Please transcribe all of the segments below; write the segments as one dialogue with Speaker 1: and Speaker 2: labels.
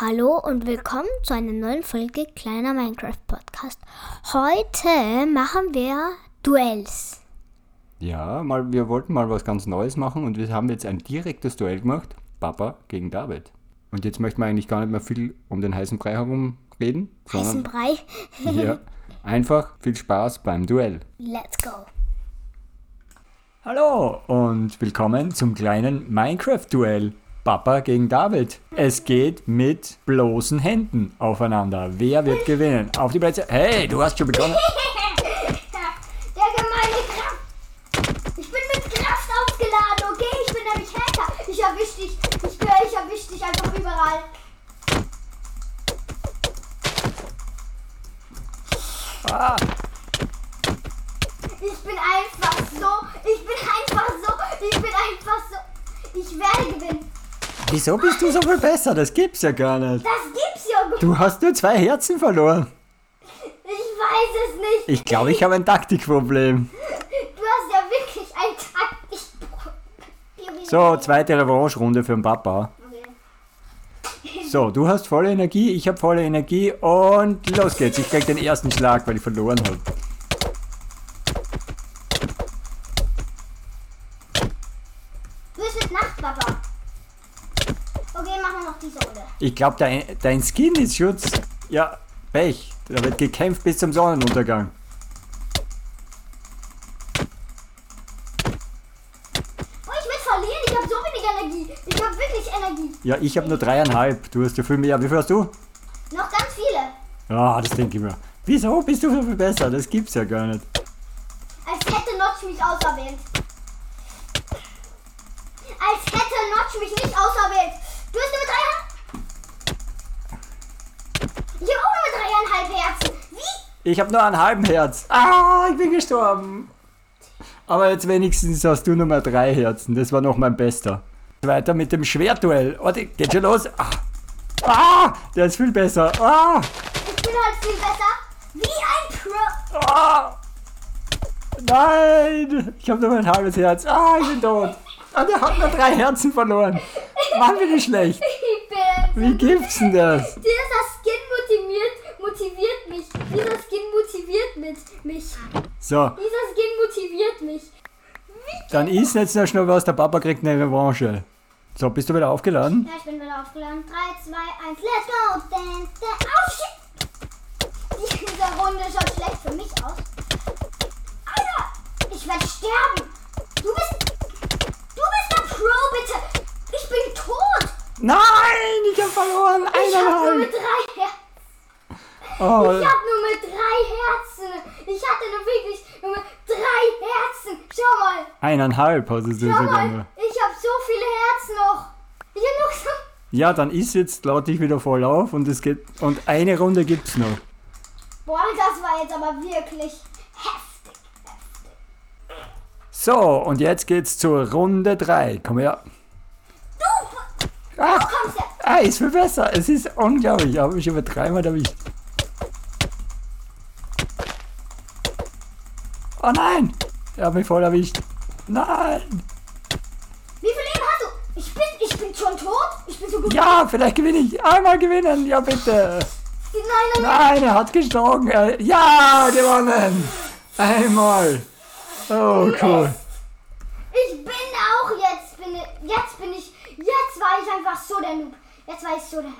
Speaker 1: Hallo und willkommen zu einer neuen Folge Kleiner Minecraft Podcast. Heute machen wir Duells.
Speaker 2: Ja, mal, wir wollten mal was ganz Neues machen und wir haben jetzt ein direktes Duell gemacht. Papa gegen David. Und jetzt möchten wir eigentlich gar nicht mehr viel um den heißen Brei herum reden.
Speaker 1: Heißen Brei.
Speaker 2: ja, einfach viel Spaß beim Duell.
Speaker 1: Let's go.
Speaker 2: Hallo und willkommen zum kleinen Minecraft-Duell. Papa gegen David. Es geht mit bloßen Händen aufeinander. Wer wird gewinnen? Auf die Plätze. Hey, du hast schon begonnen.
Speaker 1: Der gemeine Kraft. Ich bin mit Kraft aufgeladen, okay? Ich bin nämlich Hacker. Ich erwisch dich. Ich ich erwisch dich einfach überall.
Speaker 2: Ah,
Speaker 1: Ich bin einfach so. Ich bin einfach so. Ich bin einfach so. Ich werde gewinnen.
Speaker 2: Wieso bist du so viel besser? Das gibt's ja gar nicht.
Speaker 1: Das gibt's ja gar
Speaker 2: Du hast nur zwei Herzen verloren.
Speaker 1: Ich weiß es nicht.
Speaker 2: Ich glaube, ich habe ein Taktikproblem.
Speaker 1: Du hast ja wirklich ein Taktik.
Speaker 2: So, zweite Revanche-Runde für den Papa. So, du hast volle Energie, ich habe volle Energie und los geht's. Ich krieg den ersten Schlag, weil ich verloren habe.
Speaker 1: Du bist mit Nacht, Papa. Runde.
Speaker 2: Ich glaube, dein, dein Skin ist Schutz. Ja, Pech. Da wird gekämpft bis zum Sonnenuntergang.
Speaker 1: Oh, ich will verlieren. Ich habe so wenig Energie. Ich habe wirklich Energie.
Speaker 2: Ja, ich habe nur dreieinhalb. Du hast ja viel mehr. Wie viel hast du?
Speaker 1: Noch ganz viele.
Speaker 2: Ja, das denke ich mir. Wieso bist du so viel besser? Das gibt's ja gar nicht.
Speaker 1: Als hätte Notch mich auserwählt. Als hätte Notch mich nicht auserwählt. Du hast nur drei. Ich habe auch nur dreieinhalb Herzen. Wie?
Speaker 2: Ich habe nur einen halben Herz. Ah, ich bin gestorben. Aber jetzt wenigstens hast du nur mal drei Herzen. Das war noch mein bester. Weiter mit dem Schwertduell. Oh, geht schon los. Ah, ah der ist viel besser. Ah,
Speaker 1: Ich bin halt viel besser. Wie ein Pro.
Speaker 2: ah. Nein, ich habe nur mein halbes Herz. Ah, ich bin tot. Ah, der hat nur drei Herzen verloren. Mann, bin ich schlecht. Wie gibt's denn das?
Speaker 1: Dieser Skin motiviert, motiviert mich. Dieser Skin motiviert mit mich.
Speaker 2: So,
Speaker 1: Dieser Skin motiviert mich.
Speaker 2: dann ist jetzt noch schnell was. Der Papa kriegt eine Revanche. So, bist du wieder aufgeladen?
Speaker 1: Ja, ich bin wieder aufgeladen. 3, 2, 1, let's go. Dan, dan. Oh, shit. Diese Runde schaut schlecht für mich aus. Alter, ich werde sterben. Du bist, du bist der Pro, bitte. Ich bin tot.
Speaker 2: Nein, ich habe verloren.
Speaker 1: Ich habe nur
Speaker 2: Eineinhalb.
Speaker 1: mit drei Herzen.
Speaker 2: Oh,
Speaker 1: Ich habe nur mit drei hatte nur wirklich nur mit drei Herzen. Schau mal.
Speaker 2: eineinhalb hast du sogar
Speaker 1: mal.
Speaker 2: nur.
Speaker 1: Ich habe so viele Herzen noch. Ich habe noch so...
Speaker 2: Ja, dann ist jetzt, lade ich wieder voll auf und es geht. Und eine Runde gibt's noch.
Speaker 1: Boah, das war jetzt aber wirklich heftig.
Speaker 2: So, und jetzt geht's zur Runde 3. Komm her.
Speaker 1: Du,
Speaker 2: Ah,
Speaker 1: du kommst ja.
Speaker 2: ah, ist viel besser. Es ist unglaublich. Ich habe mich über dreimal erwischt. Oh nein! Er hat mich voll erwischt. Nein!
Speaker 1: Wie viel Leben hast du? Ich bin, ich bin schon tot. Ich bin so gut.
Speaker 2: Ja, vielleicht gewinne ich. Einmal gewinnen. Ja, bitte.
Speaker 1: Nein, nein, nein.
Speaker 2: Nein, er hat. Er, ja, gewonnen. Einmal. Oh, cool.
Speaker 1: Ich bin auch jetzt. Bin, jetzt bin ich. Jetzt war ich einfach so der Noob. Jetzt war ich so der Noob.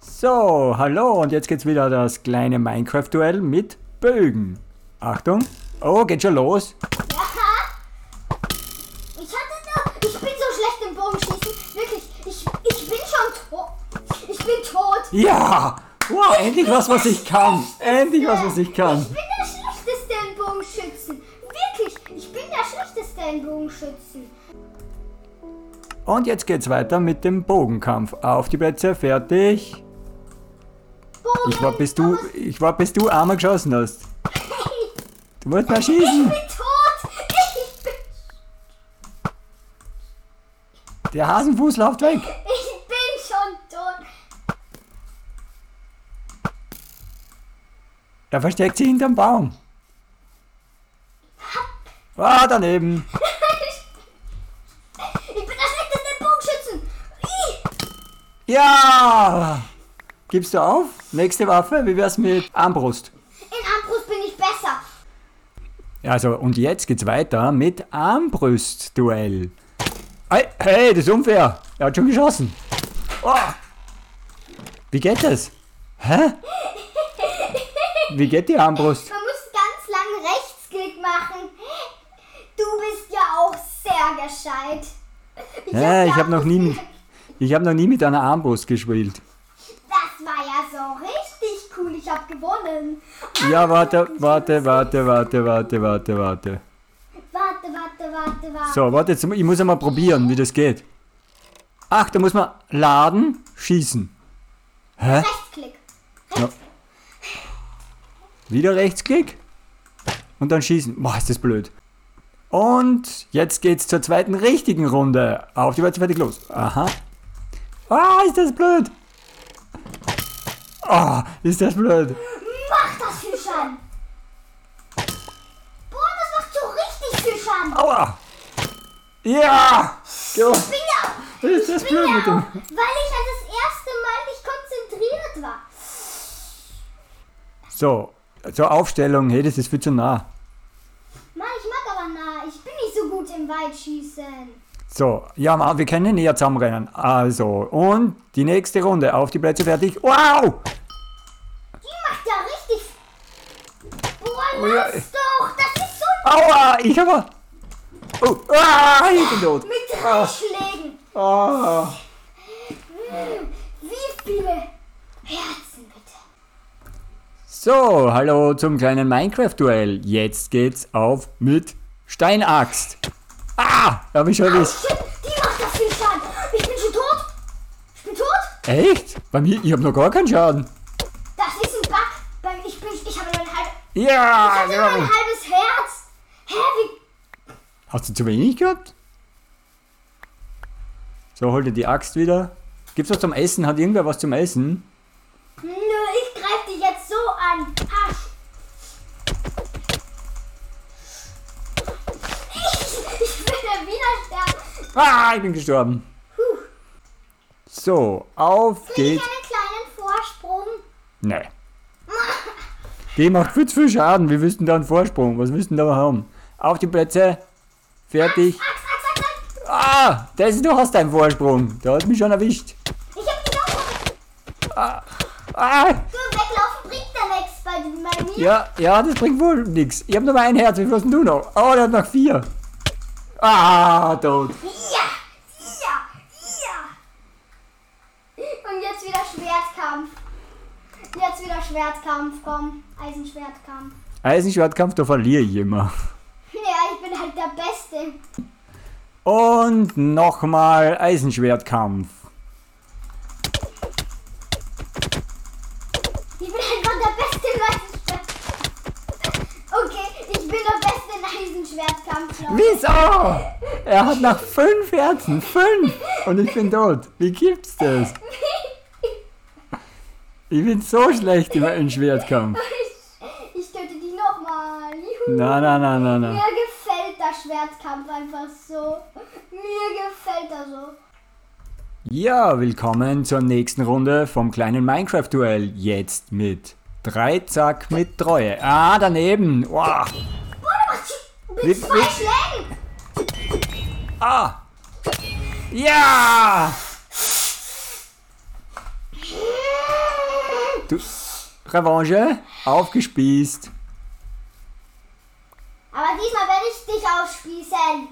Speaker 2: So, hallo und jetzt geht's wieder das kleine Minecraft-Duell mit Bögen. Achtung. Oh, geht schon los.
Speaker 1: Ja. Ich hatte da. Ich bin so schlecht im Bogenschießen. Wirklich. Ich, ich bin schon tot. Ich bin tot.
Speaker 2: Ja! Wow, endlich was, was ich kann. Endlich was, was ich kann.
Speaker 1: Ich bin der Schlechteste in Bogenschützen. Wirklich. Ich bin der Schlechteste in Bogenschützen.
Speaker 2: Und jetzt geht's weiter mit dem Bogenkampf. Auf die Plätze, fertig.
Speaker 1: Bogen.
Speaker 2: Ich war bis du, ich war bis du einmal geschossen hast. Du musst mal
Speaker 1: Ich
Speaker 2: schießen.
Speaker 1: bin tot. Ich bin,
Speaker 2: Der Hasenfuß läuft weg.
Speaker 1: ich bin schon tot.
Speaker 2: Er versteckt sich hinterm Baum. Ah, daneben.
Speaker 1: Ich bin der Schlechteste in Bogenschützen.
Speaker 2: Ja! Gibst du auf? Nächste Waffe, wie wär's mit Armbrust? Also, und jetzt geht's weiter mit Armbrustduell. Hey, hey, das ist unfair. Er hat schon geschossen. Oh. Wie geht das? Hä? Wie geht die Armbrust?
Speaker 1: Man muss ganz lang Rechtsklick machen. Du bist ja auch sehr gescheit. Ich
Speaker 2: Hä, ich
Speaker 1: ja
Speaker 2: habe noch nie, ich habe noch nie mit einer Armbrust gespielt.
Speaker 1: Das war ja so richtig cool. Ich habe gewonnen.
Speaker 2: Ja, warte, warte, warte, warte, warte, warte, warte.
Speaker 1: Warte, warte, warte, warte.
Speaker 2: So, warte, jetzt, ich muss einmal probieren, wie das geht. Ach, da muss man laden, schießen. Hä?
Speaker 1: Rechtsklick.
Speaker 2: Ja. Wieder Rechtsklick. Und dann schießen. Boah, ist das blöd. Und jetzt geht's zur zweiten richtigen Runde. Auf die Plätze, fertig, los. Aha. Ah, ist das blöd. Ah, ist das blöd.
Speaker 1: Mach das viel Schaden. Boah, das macht so richtig viel Schaden.
Speaker 2: Aua. Ja.
Speaker 1: Ich bin ja,
Speaker 2: Ist das blöd mit dem...
Speaker 1: auch, weil ich ja das erste Mal nicht konzentriert war.
Speaker 2: So, zur Aufstellung. Hey, das ist viel zu nah.
Speaker 1: Mann, ich mag aber nah. Ich bin nicht so gut im Weitschießen.
Speaker 2: So, ja, wir können näher zusammenrennen. Also, und die nächste Runde. Auf die Plätze, fertig. Wow.
Speaker 1: Die macht ja richtig.
Speaker 2: Oh ja.
Speaker 1: lass doch. Das ist so
Speaker 2: Aua, ich habe... Oh, ah, ich bin tot.
Speaker 1: mit drei Schlägen.
Speaker 2: Ah.
Speaker 1: Wie viele Herzen bitte?
Speaker 2: So, hallo zum kleinen Minecraft-Duell. Jetzt geht's auf mit Steinaxt. Ah, hab ich schon erwischt.
Speaker 1: Shit, die macht das viel Schaden. Ich bin schon tot. Ich bin tot.
Speaker 2: Echt? Bei mir, ich habe noch gar keinen Schaden.
Speaker 1: Das ist ein Bug. Beim- Ich, bin, ich habe nur ein, halb,
Speaker 2: Ja,
Speaker 1: ich hatte nur ein
Speaker 2: genau.
Speaker 1: halbes Herz. Hä, wie?
Speaker 2: Hast du zu wenig gehabt? So, hol dir die Axt wieder. Gibt's was zum Essen? Hat irgendwer was zum Essen?
Speaker 1: Nö, ich greife dich jetzt so an. Hasch. Ich, ich bin der Widerstand.
Speaker 2: Ah, ich bin gestorben. So, auf
Speaker 1: ich
Speaker 2: geht's.
Speaker 1: einen kleinen Vorsprung?
Speaker 2: Nee. Die macht viel zu viel Schaden. Wir wüssten da einen Vorsprung. Was müssten da haben? Auf die Plätze. Fertig. Ah, das, du hast einen Vorsprung. Da hat mich schon erwischt.
Speaker 1: Ich hab dich auch.
Speaker 2: Ah,
Speaker 1: Du, weglaufen bringt ja nichts bei, mir.
Speaker 2: ja, ja, das bringt wohl nichts. Ich habe nur mal ein Herz. Wie viel hast denn du noch? Oh, der hat noch vier. Ah, tot.
Speaker 1: Ja, ja, ja. Und jetzt wieder Schwertkampf. Jetzt wieder Schwertkampf, komm. Eisenschwertkampf.
Speaker 2: Eisenschwertkampf, da verliere ich immer.
Speaker 1: Ja, ich bin halt der Beste.
Speaker 2: Und nochmal Eisenschwertkampf.
Speaker 1: Ich bin einfach der Beste in Eisenschwertkampf. Okay, ich bin der Beste in Eisenschwertkampf, Leute.
Speaker 2: Wieso? Er hat noch fünf Herzen. Fünf. Und ich bin tot. Wie gibt's das? Ich bin so schlecht im im Schwertkampf.
Speaker 1: Ich, ich töte dich nochmal.
Speaker 2: Na, na, na, na, na.
Speaker 1: Mir gefällt der Schwertkampf einfach so. Mir gefällt er so.
Speaker 2: Ja, willkommen zur nächsten Runde vom kleinen Minecraft-Duell. Jetzt mit Dreizack mit Treue. Ah, daneben. Wow.
Speaker 1: Mit
Speaker 2: Wie-
Speaker 1: zwei Schlägen.
Speaker 2: Ah. Ja. Du, Revanche. Aufgespießt.
Speaker 1: Aber diesmal werde ich dich ausspießen.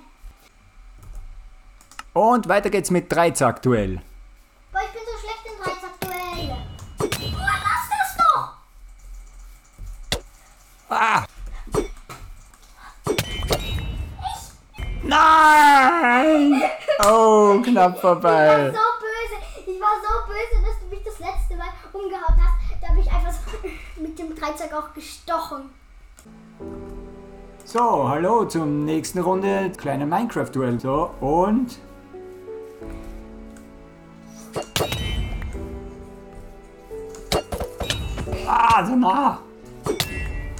Speaker 2: Und weiter geht's mit Dreizack-Duell.
Speaker 1: Boah, ich bin so schlecht im Dreizack-Duell. Boah, lass das doch.
Speaker 2: Ah. Nein! Oh, knapp vorbei.
Speaker 1: Dreizack auch gestochen.
Speaker 2: So, hallo zum nächsten Runde. Kleine Minecraft-Duell. So, und. Ah, so nah.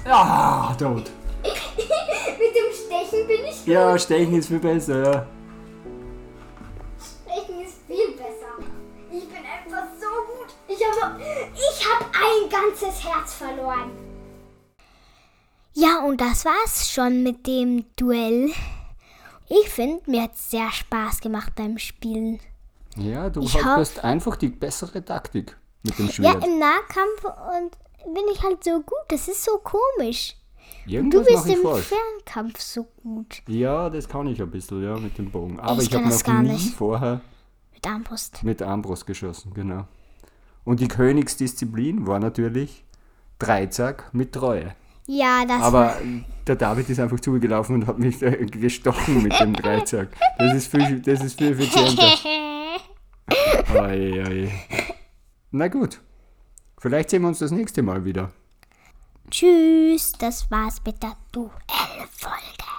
Speaker 2: Ja, tot.
Speaker 1: mit dem Stechen bin ich gut.
Speaker 2: Ja, Stechen ist viel besser. Ja.
Speaker 1: Herz verloren.
Speaker 3: Ja, und das war's schon mit dem Duell. Ich finde, mir hat sehr Spaß gemacht beim Spielen.
Speaker 2: Ja, du
Speaker 3: Ich
Speaker 2: hattest einfach die bessere Taktik mit dem
Speaker 3: Ja,
Speaker 2: Schwert.
Speaker 3: im Nahkampf und bin ich halt so gut. Das ist so komisch. Du
Speaker 2: Irgendwas
Speaker 3: bist
Speaker 2: mache ich
Speaker 3: im
Speaker 2: falsch.
Speaker 3: Fernkampf so gut.
Speaker 2: Ja, das kann ich ein bisschen, ja, mit dem Bogen. Aber
Speaker 3: Ich
Speaker 2: ich, habe
Speaker 3: kann das
Speaker 2: noch
Speaker 3: gar
Speaker 2: nie
Speaker 3: nicht.
Speaker 2: vorher
Speaker 3: Mit Armbrust.
Speaker 2: mit Armbrust geschossen, genau. Und die Königsdisziplin war natürlich Dreizack mit Treue.
Speaker 3: Ja, das
Speaker 2: Aber der David ist einfach zugelaufen und hat mich gestochen mit dem Dreizack. Das ist viel, das ist viel effizienter. Oi, oi. Na gut. Vielleicht sehen wir uns das nächste Mal wieder.
Speaker 3: Tschüss, das war's mit der Duellfolge.